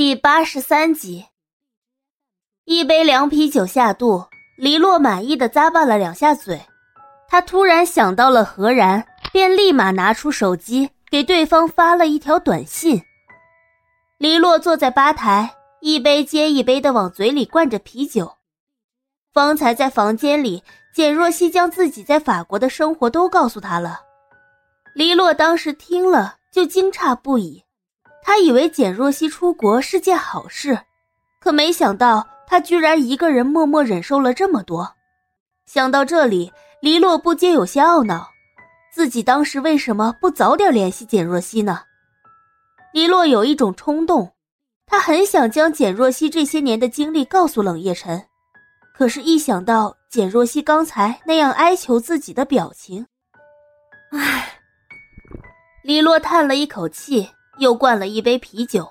第八十三集，一杯凉啤酒下肚，黎洛满意的咂巴了两下嘴。他突然想到了何然，便立马拿出手机给对方发了一条短信。黎洛坐在吧台，一杯接一杯的往嘴里灌着啤酒。方才在房间里，简若曦将自己在法国的生活都告诉他了。黎洛当时听了就惊诧不已。他以为简若曦出国是件好事，可没想到他居然一个人默默忍受了这么多。想到这里，黎洛不禁有些懊恼，自己当时为什么不早点联系简若曦呢？黎洛有一种冲动，他很想将简若曦这些年的经历告诉冷夜晨，可是，一想到简若曦刚才那样哀求自己的表情，唉，黎洛叹了一口气。又灌了一杯啤酒，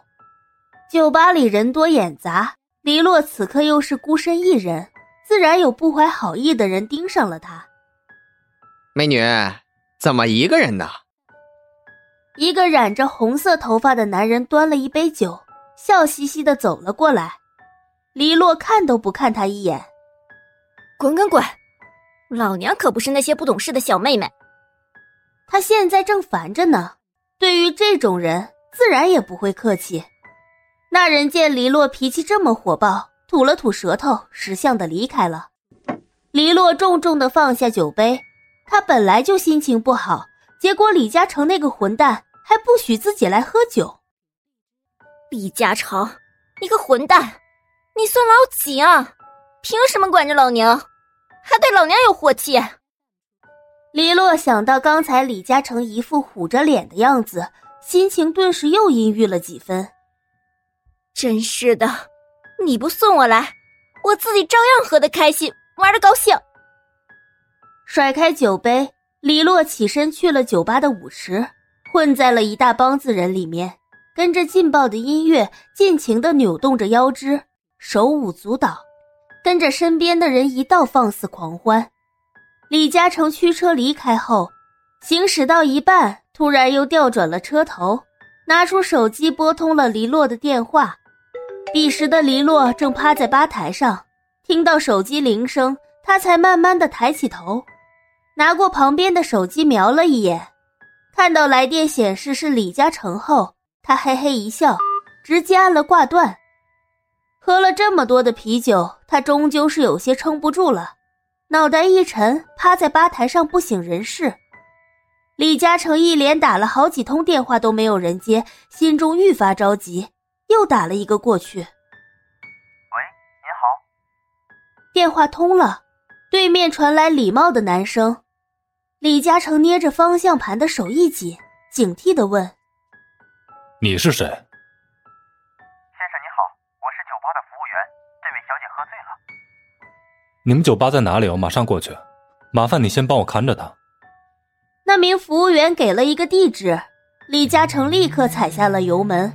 酒吧里人多眼杂，黎洛此刻又是孤身一人，自然有不怀好意的人盯上了他。美女，怎么一个人呢？一个染着红色头发的男人端了一杯酒，笑嘻嘻的走了过来。黎洛看都不看他一眼，滚滚滚！老娘可不是那些不懂事的小妹妹。他现在正烦着呢，对于这种人。自然也不会客气。那人见黎洛脾气这么火爆，吐了吐舌头，识相的离开了。黎洛重重的放下酒杯，他本来就心情不好，结果李嘉诚那个混蛋还不许自己来喝酒。李嘉诚，你个混蛋，你算老几啊？凭什么管着老娘，还对老娘有火气？黎洛想到刚才李嘉诚一副虎着脸的样子。心情顿时又阴郁了几分。真是的，你不送我来，我自己照样喝得开心，玩的高兴。甩开酒杯，李洛起身去了酒吧的舞池，混在了一大帮子人里面，跟着劲爆的音乐，尽情的扭动着腰肢，手舞足蹈，跟着身边的人一道放肆狂欢。李嘉诚驱车离开后，行驶到一半。突然又调转了车头，拿出手机拨通了黎洛的电话。彼时的黎洛正趴在吧台上，听到手机铃声，他才慢慢的抬起头，拿过旁边的手机瞄了一眼，看到来电显示是李嘉诚后，他嘿嘿一笑，直接按了挂断。喝了这么多的啤酒，他终究是有些撑不住了，脑袋一沉，趴在吧台上不省人事。李嘉诚一连打了好几通电话都没有人接，心中愈发着急，又打了一个过去。喂，您好。电话通了，对面传来礼貌的男声。李嘉诚捏着方向盘的手一紧，警惕的问：“你是谁？”先生你好，我是酒吧的服务员，这位小姐喝醉了。你们酒吧在哪里？我马上过去。麻烦你先帮我看着她。那名服务员给了一个地址，李嘉诚立刻踩下了油门，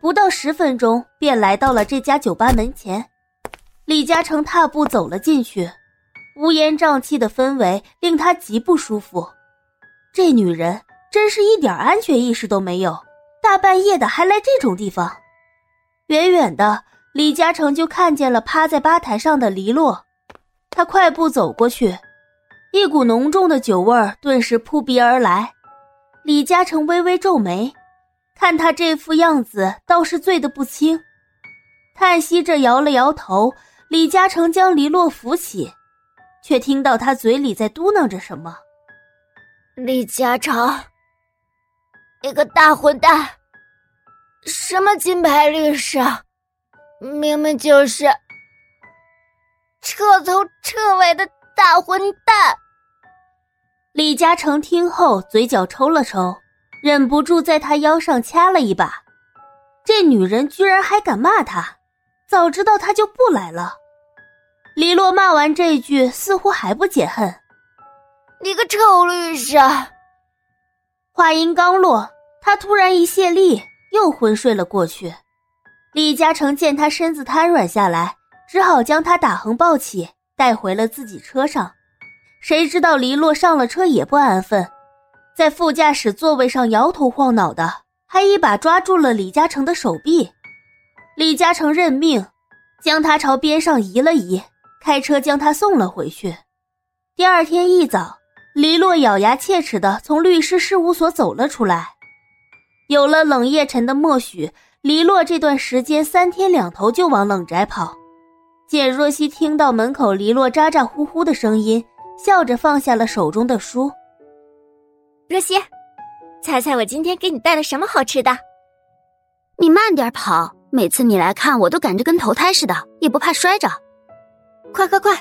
不到十分钟便来到了这家酒吧门前。李嘉诚踏步走了进去，乌烟瘴气的氛围令他极不舒服。这女人真是一点安全意识都没有，大半夜的还来这种地方。远远的，李嘉诚就看见了趴在吧台上的黎洛，他快步走过去。一股浓重的酒味儿顿时扑鼻而来，李嘉诚微微皱眉，看他这副样子，倒是醉得不轻，叹息着摇了摇头。李嘉诚将黎洛扶起，却听到他嘴里在嘟囔着什么：“李嘉诚，你个大混蛋，什么金牌律师，明明就是彻头彻尾的。”大混蛋！李嘉诚听后，嘴角抽了抽，忍不住在他腰上掐了一把。这女人居然还敢骂他，早知道他就不来了。李洛骂完这句，似乎还不解恨：“你个臭律师！”话音刚落，他突然一泄力，又昏睡了过去。李嘉诚见他身子瘫软下来，只好将他打横抱起。带回了自己车上，谁知道黎洛上了车也不安分，在副驾驶座位上摇头晃脑的，还一把抓住了李嘉诚的手臂。李嘉诚认命，将他朝边上移了移，开车将他送了回去。第二天一早，黎洛咬牙切齿的从律师事务所走了出来。有了冷夜晨的默许，黎洛这段时间三天两头就往冷宅跑。简若曦听到门口黎洛咋咋呼呼的声音，笑着放下了手中的书。若曦，猜猜我今天给你带了什么好吃的？你慢点跑，每次你来看我都赶着跟投胎似的，也不怕摔着。快快快，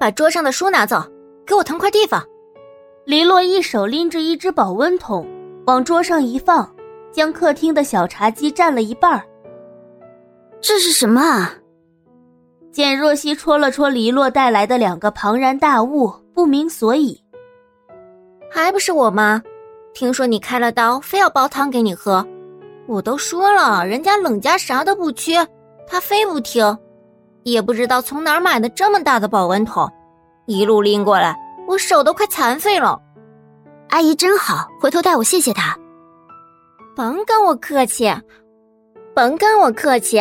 把桌上的书拿走，给我腾块地方。黎洛一手拎着一只保温桶，往桌上一放，将客厅的小茶几占了一半这是什么啊？简若曦戳了戳黎洛带来的两个庞然大物，不明所以。还不是我吗？听说你开了刀，非要煲汤给你喝。我都说了，人家冷家啥都不缺，他非不听。也不知道从哪儿买的这么大的保温桶，一路拎过来，我手都快残废了。阿姨真好，回头带我谢谢她。甭跟我客气，甭跟我客气，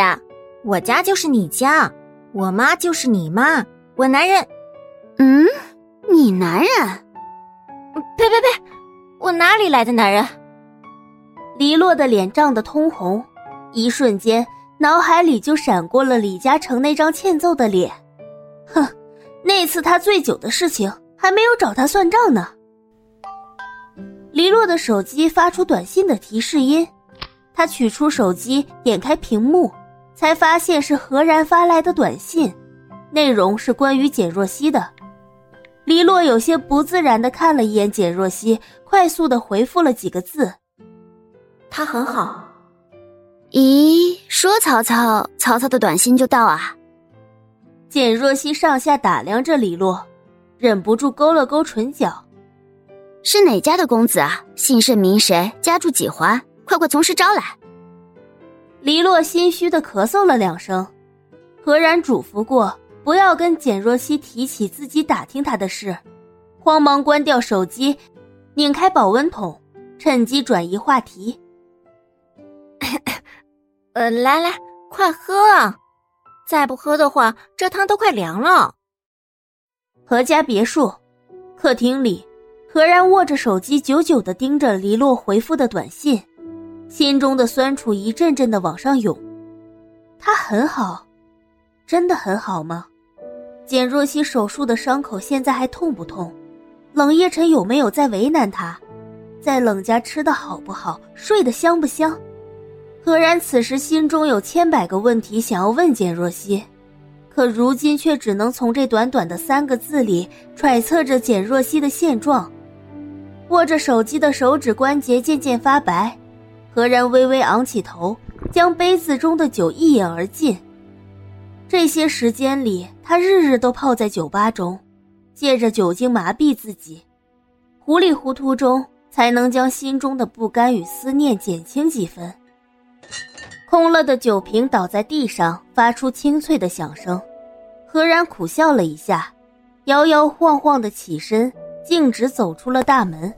我家就是你家，我妈就是你妈，我男人。嗯，你男人？呸呸呸！我哪里来的男人？黎洛的脸涨得通红，一瞬间脑海里就闪过了李嘉诚那张欠揍的脸。哼，那次他醉酒的事情还没有找他算账呢。黎洛的手机发出短信的提示音，他取出手机，点开屏幕，才发现是何然发来的短信，内容是关于简若曦的。黎洛有些不自然的看了一眼简若曦，快速的回复了几个字。他很好。咦，说曹操，曹操的短信就到啊？简若曦上下打量着李洛，忍不住勾了勾唇角。是哪家的公子啊？姓甚名谁？家住几环？快快从实招来。黎洛心虚的咳嗽了两声，何然嘱咐过不要跟简若曦提起自己打听他的事，慌忙关掉手机，拧开保温桶，趁机转移话题。呃，来来，快喝啊！再不喝的话，这汤都快凉了。何家别墅客厅里，何然握着手机，久久的盯着黎洛回复的短信，心中的酸楚一阵阵的往上涌。他很好，真的很好吗？简若曦手术的伤口现在还痛不痛？冷夜晨有没有在为难他？在冷家吃的好不好？睡得香不香？何然此时心中有千百个问题想要问简若曦，可如今却只能从这短短的三个字里揣测着简若曦的现状。握着手机的手指关节渐渐发白，何然微微昂起头，将杯子中的酒一饮而尽。这些时间里，他日日都泡在酒吧中，借着酒精麻痹自己，糊里糊涂中才能将心中的不甘与思念减轻几分。空了的酒瓶倒在地上，发出清脆的响声。何然苦笑了一下，摇摇晃晃的起身，径直走出了大门。